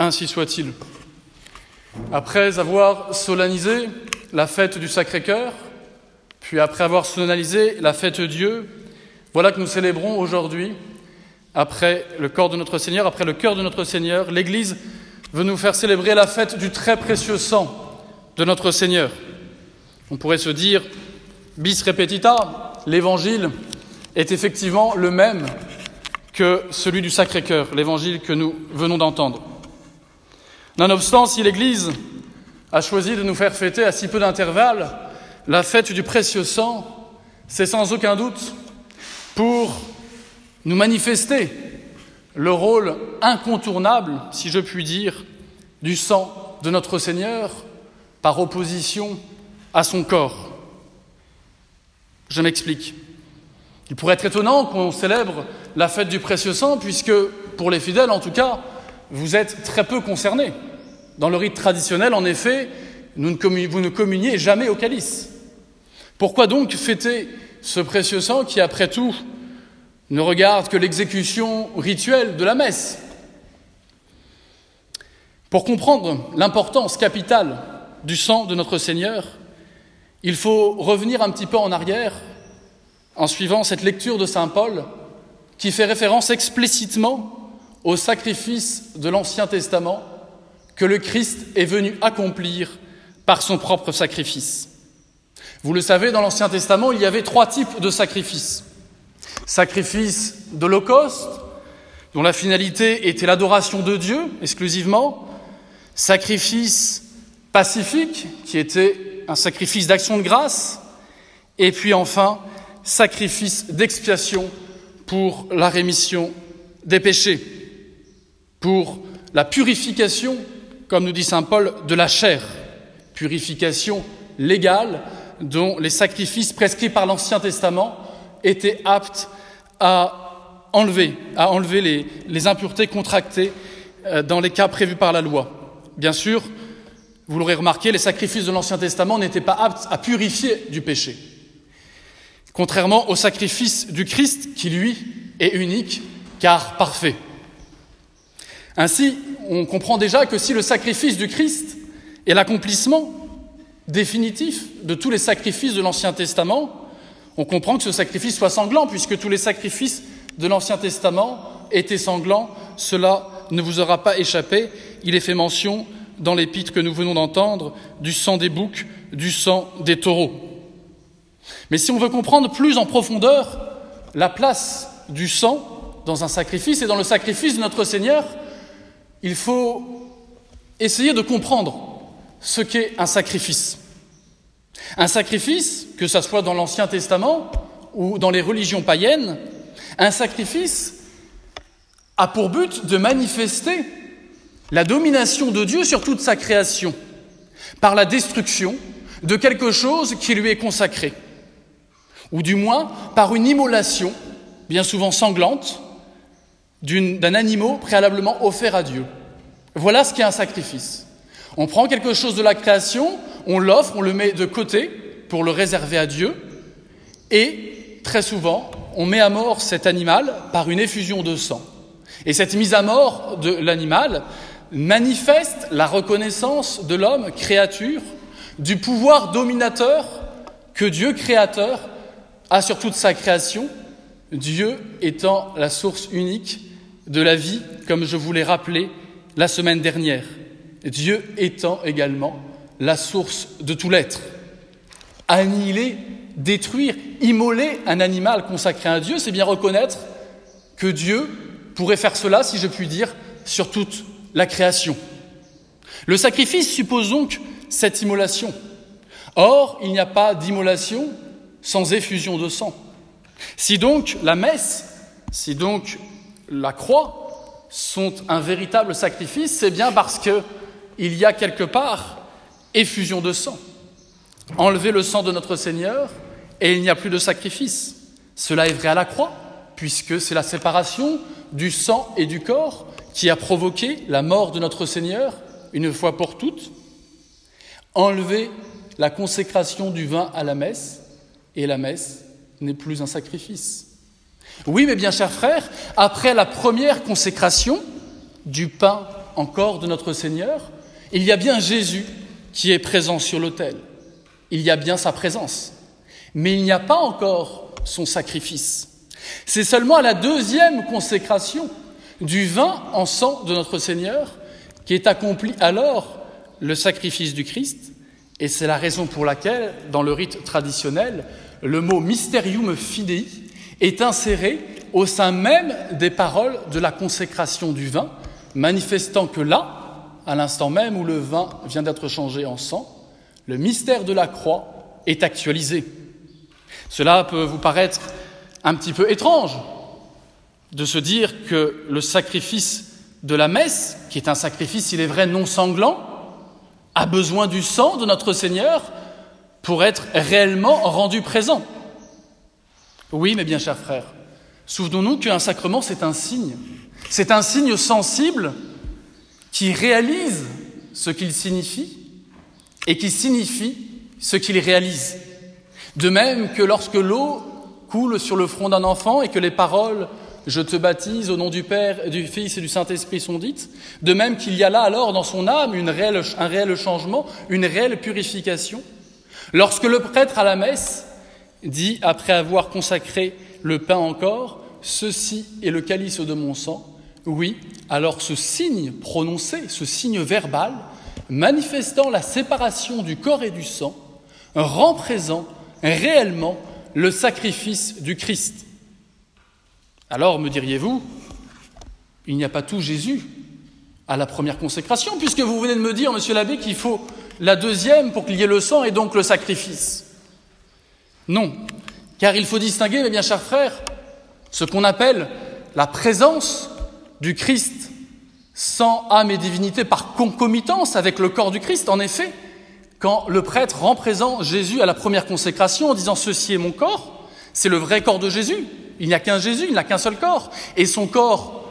Ainsi soit-il. Après avoir solennisé la fête du Sacré-Cœur, puis après avoir solennisé la fête Dieu, voilà que nous célébrons aujourd'hui, après le corps de notre Seigneur, après le cœur de notre Seigneur, l'Église veut nous faire célébrer la fête du très précieux sang de notre Seigneur. On pourrait se dire, bis repetita, l'Évangile est effectivement le même que celui du Sacré-Cœur, l'Évangile que nous venons d'entendre. Nonobstant, si l'Église a choisi de nous faire fêter à si peu d'intervalle la fête du précieux sang, c'est sans aucun doute pour nous manifester le rôle incontournable, si je puis dire, du sang de notre Seigneur par opposition à son corps. Je m'explique. Il pourrait être étonnant qu'on célèbre la fête du précieux sang, puisque, pour les fidèles en tout cas, vous êtes très peu concernés. Dans le rite traditionnel, en effet, vous ne communiez jamais au calice. Pourquoi donc fêter ce précieux sang qui, après tout, ne regarde que l'exécution rituelle de la messe? Pour comprendre l'importance capitale du sang de notre Seigneur, il faut revenir un petit peu en arrière en suivant cette lecture de Saint Paul qui fait référence explicitement au sacrifice de l'Ancien Testament que le Christ est venu accomplir par son propre sacrifice. Vous le savez, dans l'Ancien Testament, il y avait trois types de sacrifices. Sacrifice d'Holocauste, dont la finalité était l'adoration de Dieu exclusivement. Sacrifice pacifique, qui était un sacrifice d'action de grâce. Et puis enfin, sacrifice d'expiation pour la rémission des péchés, pour la purification comme nous dit Saint Paul, de la chair, purification légale dont les sacrifices prescrits par l'Ancien Testament étaient aptes à enlever, à enlever les, impuretés contractées euh, dans les cas prévus par la loi. Bien sûr, vous l'aurez remarqué, les sacrifices de l'Ancien Testament n'étaient pas aptes à purifier du péché. Contrairement au sacrifice du Christ, qui lui est unique, car parfait. Ainsi, on comprend déjà que si le sacrifice du Christ est l'accomplissement définitif de tous les sacrifices de l'Ancien Testament, on comprend que ce sacrifice soit sanglant, puisque tous les sacrifices de l'Ancien Testament étaient sanglants. Cela ne vous aura pas échappé. Il est fait mention dans l'épître que nous venons d'entendre du sang des boucs, du sang des taureaux. Mais si on veut comprendre plus en profondeur la place du sang dans un sacrifice et dans le sacrifice de notre Seigneur, il faut essayer de comprendre ce qu'est un sacrifice. Un sacrifice, que ce soit dans l'Ancien Testament ou dans les religions païennes, un sacrifice a pour but de manifester la domination de Dieu sur toute sa création, par la destruction de quelque chose qui lui est consacré, ou du moins par une immolation, bien souvent sanglante, d'un animal préalablement offert à Dieu. Voilà ce qu'est un sacrifice. On prend quelque chose de la création, on l'offre, on le met de côté pour le réserver à Dieu, et très souvent, on met à mort cet animal par une effusion de sang. Et cette mise à mort de l'animal manifeste la reconnaissance de l'homme, créature, du pouvoir dominateur que Dieu créateur a sur toute sa création, Dieu étant la source unique de la vie, comme je vous l'ai rappelé la semaine dernière. Dieu étant également la source de tout l'être. Annihiler, détruire, immoler un animal consacré à Dieu, c'est bien reconnaître que Dieu pourrait faire cela, si je puis dire, sur toute la création. Le sacrifice suppose donc cette immolation. Or, il n'y a pas d'immolation sans effusion de sang. Si donc la messe, si donc la croix sont un véritable sacrifice, c'est bien parce qu'il y a quelque part effusion de sang. Enlever le sang de notre Seigneur et il n'y a plus de sacrifice. Cela est vrai à la croix, puisque c'est la séparation du sang et du corps qui a provoqué la mort de notre Seigneur une fois pour toutes. Enlever la consécration du vin à la messe, et la messe n'est plus un sacrifice. Oui, mais bien chers frères, après la première consécration du pain encore de notre Seigneur, il y a bien Jésus qui est présent sur l'autel. Il y a bien sa présence. Mais il n'y a pas encore son sacrifice. C'est seulement à la deuxième consécration du vin en sang de notre Seigneur qui est accompli alors le sacrifice du Christ. Et c'est la raison pour laquelle, dans le rite traditionnel, le mot mysterium fidei est inséré au sein même des paroles de la consécration du vin, manifestant que là, à l'instant même où le vin vient d'être changé en sang, le mystère de la croix est actualisé. Cela peut vous paraître un petit peu étrange de se dire que le sacrifice de la messe, qui est un sacrifice, il est vrai, non sanglant, a besoin du sang de notre Seigneur pour être réellement rendu présent. Oui, mes bien chers frères, souvenons-nous qu'un sacrement, c'est un signe. C'est un signe sensible qui réalise ce qu'il signifie et qui signifie ce qu'il réalise. De même que lorsque l'eau coule sur le front d'un enfant et que les paroles je te baptise au nom du Père, du Fils et du Saint-Esprit sont dites, de même qu'il y a là alors dans son âme un réel changement, une réelle purification. Lorsque le prêtre à la messe dit, après avoir consacré le pain encore, Ceci est le calice de mon sang, oui, alors ce signe prononcé, ce signe verbal, manifestant la séparation du corps et du sang, rend présent réellement le sacrifice du Christ. Alors, me diriez-vous, il n'y a pas tout Jésus à la première consécration, puisque vous venez de me dire, monsieur l'abbé, qu'il faut la deuxième pour qu'il y ait le sang et donc le sacrifice. Non, car il faut distinguer, mes bien chers frères, ce qu'on appelle la présence du Christ sans âme et divinité par concomitance avec le corps du Christ. En effet, quand le prêtre rend présent Jésus à la première consécration en disant Ceci est mon corps, c'est le vrai corps de Jésus. Il n'y a qu'un Jésus, il n'a qu'un seul corps. Et son corps,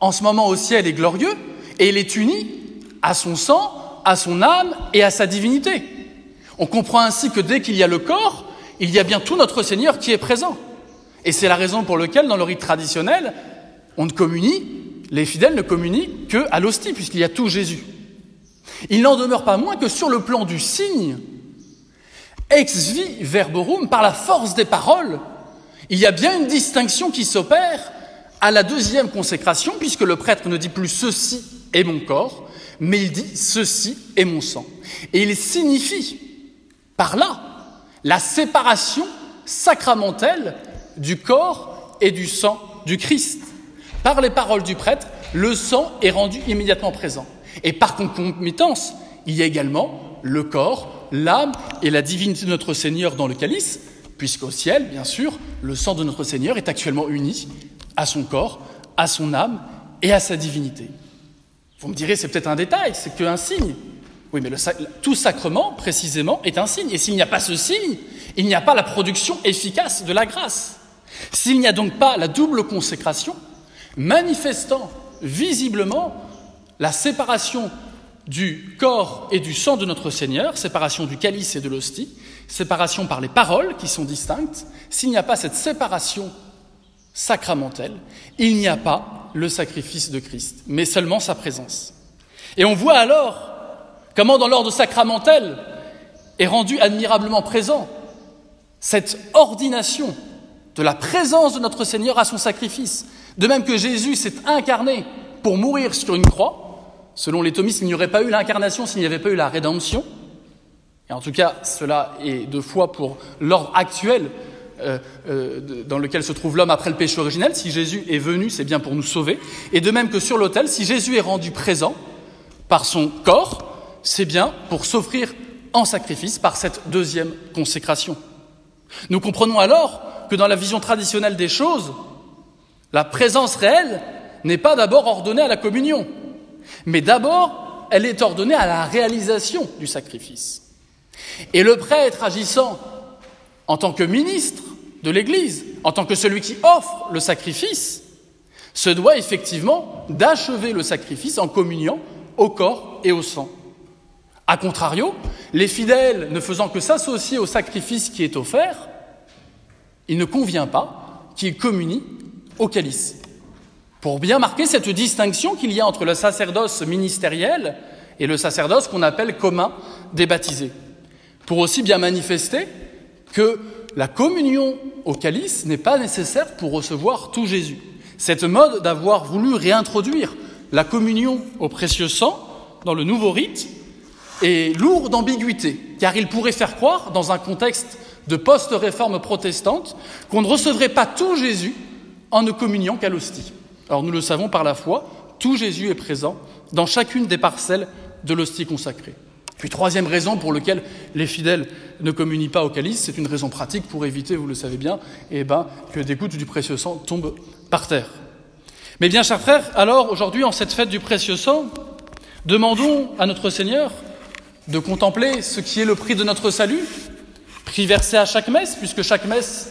en ce moment au ciel, est glorieux et il est uni à son sang, à son âme et à sa divinité. On comprend ainsi que dès qu'il y a le corps, il y a bien tout notre Seigneur qui est présent. Et c'est la raison pour laquelle, dans le rite traditionnel, on ne communie, les fidèles ne communient qu'à l'hostie, puisqu'il y a tout Jésus. Il n'en demeure pas moins que sur le plan du signe, ex vi verborum, par la force des paroles, il y a bien une distinction qui s'opère à la deuxième consécration, puisque le prêtre ne dit plus ceci est mon corps, mais il dit ceci est mon sang. Et il signifie par là la séparation sacramentelle du corps et du sang du Christ. Par les paroles du prêtre, le sang est rendu immédiatement présent. Et par concomitance, il y a également le corps, l'âme et la divinité de notre Seigneur dans le calice, puisqu'au ciel, bien sûr, le sang de notre Seigneur est actuellement uni à son corps, à son âme et à sa divinité. Vous me direz, c'est peut-être un détail, c'est qu'un signe. Oui, mais tout sacrement, précisément, est un signe. Et s'il n'y a pas ce signe, il n'y a pas la production efficace de la grâce. S'il n'y a donc pas la double consécration, manifestant visiblement la séparation du corps et du sang de notre Seigneur, séparation du calice et de l'hostie, séparation par les paroles qui sont distinctes, s'il n'y a pas cette séparation sacramentelle, il n'y a pas le sacrifice de Christ, mais seulement sa présence. Et on voit alors comment dans l'ordre sacramentel est rendu admirablement présent cette ordination de la présence de notre Seigneur à son sacrifice. De même que Jésus s'est incarné pour mourir sur une croix, selon les thomistes, il n'y aurait pas eu l'incarnation s'il n'y avait pas eu la rédemption. Et en tout cas, cela est de foi pour l'ordre actuel euh, euh, dans lequel se trouve l'homme après le péché originel. Si Jésus est venu, c'est bien pour nous sauver. Et de même que sur l'autel, si Jésus est rendu présent par son corps, c'est bien pour s'offrir en sacrifice par cette deuxième consécration. Nous comprenons alors que dans la vision traditionnelle des choses, la présence réelle n'est pas d'abord ordonnée à la communion, mais d'abord elle est ordonnée à la réalisation du sacrifice. Et le prêtre agissant en tant que ministre de l'Église, en tant que celui qui offre le sacrifice, se doit effectivement d'achever le sacrifice en communiant au corps et au sang. A contrario, les fidèles ne faisant que s'associer au sacrifice qui est offert, il ne convient pas qu'il communie au calice. pour bien marquer cette distinction qu'il y a entre le sacerdoce ministériel et le sacerdoce qu'on appelle commun des baptisés, pour aussi bien manifester que la communion au calice n'est pas nécessaire pour recevoir tout Jésus. Cette mode d'avoir voulu réintroduire la communion au précieux sang dans le nouveau rite est lourd d'ambiguïté, car il pourrait faire croire, dans un contexte de post-réforme protestante, qu'on ne recevrait pas tout Jésus en ne communiant qu'à l'hostie. Alors nous le savons par la foi, tout Jésus est présent dans chacune des parcelles de l'hostie consacrée. Puis troisième raison pour laquelle les fidèles ne communient pas au calice, c'est une raison pratique pour éviter, vous le savez bien, eh ben, que des gouttes du précieux sang tombent par terre. Mais bien, chers frères, alors aujourd'hui, en cette fête du précieux sang, demandons à notre Seigneur de contempler ce qui est le prix de notre salut, prix versé à chaque messe, puisque chaque messe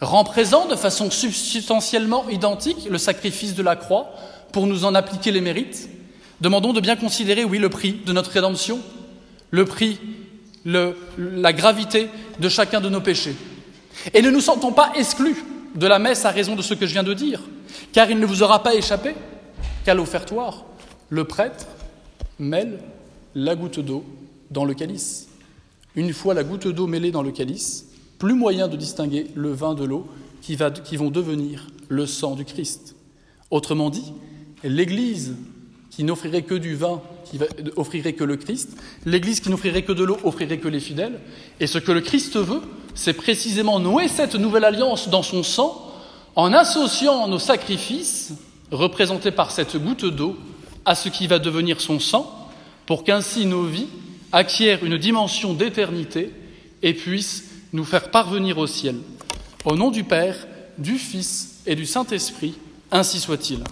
rend présent de façon substantiellement identique le sacrifice de la croix pour nous en appliquer les mérites. Demandons de bien considérer, oui, le prix de notre rédemption, le prix, la gravité de chacun de nos péchés. Et ne nous sentons pas exclus de la messe à raison de ce que je viens de dire, car il ne vous aura pas échappé qu'à l'offertoire, le prêtre mêle la goutte d'eau dans le calice. Une fois la goutte d'eau mêlée dans le calice, plus moyen de distinguer le vin de l'eau qui, qui vont devenir le sang du Christ. Autrement dit, l'Église qui n'offrirait que du vin, qui offrirait que le Christ, l'Église qui n'offrirait que de l'eau, offrirait que les fidèles. Et ce que le Christ veut, c'est précisément nouer cette nouvelle alliance dans son sang, en associant nos sacrifices, représentés par cette goutte d'eau, à ce qui va devenir son sang, pour qu'ainsi nos vies acquièrent une dimension d'éternité et puissent nous faire parvenir au ciel. Au nom du Père, du Fils et du Saint-Esprit, ainsi soit-il.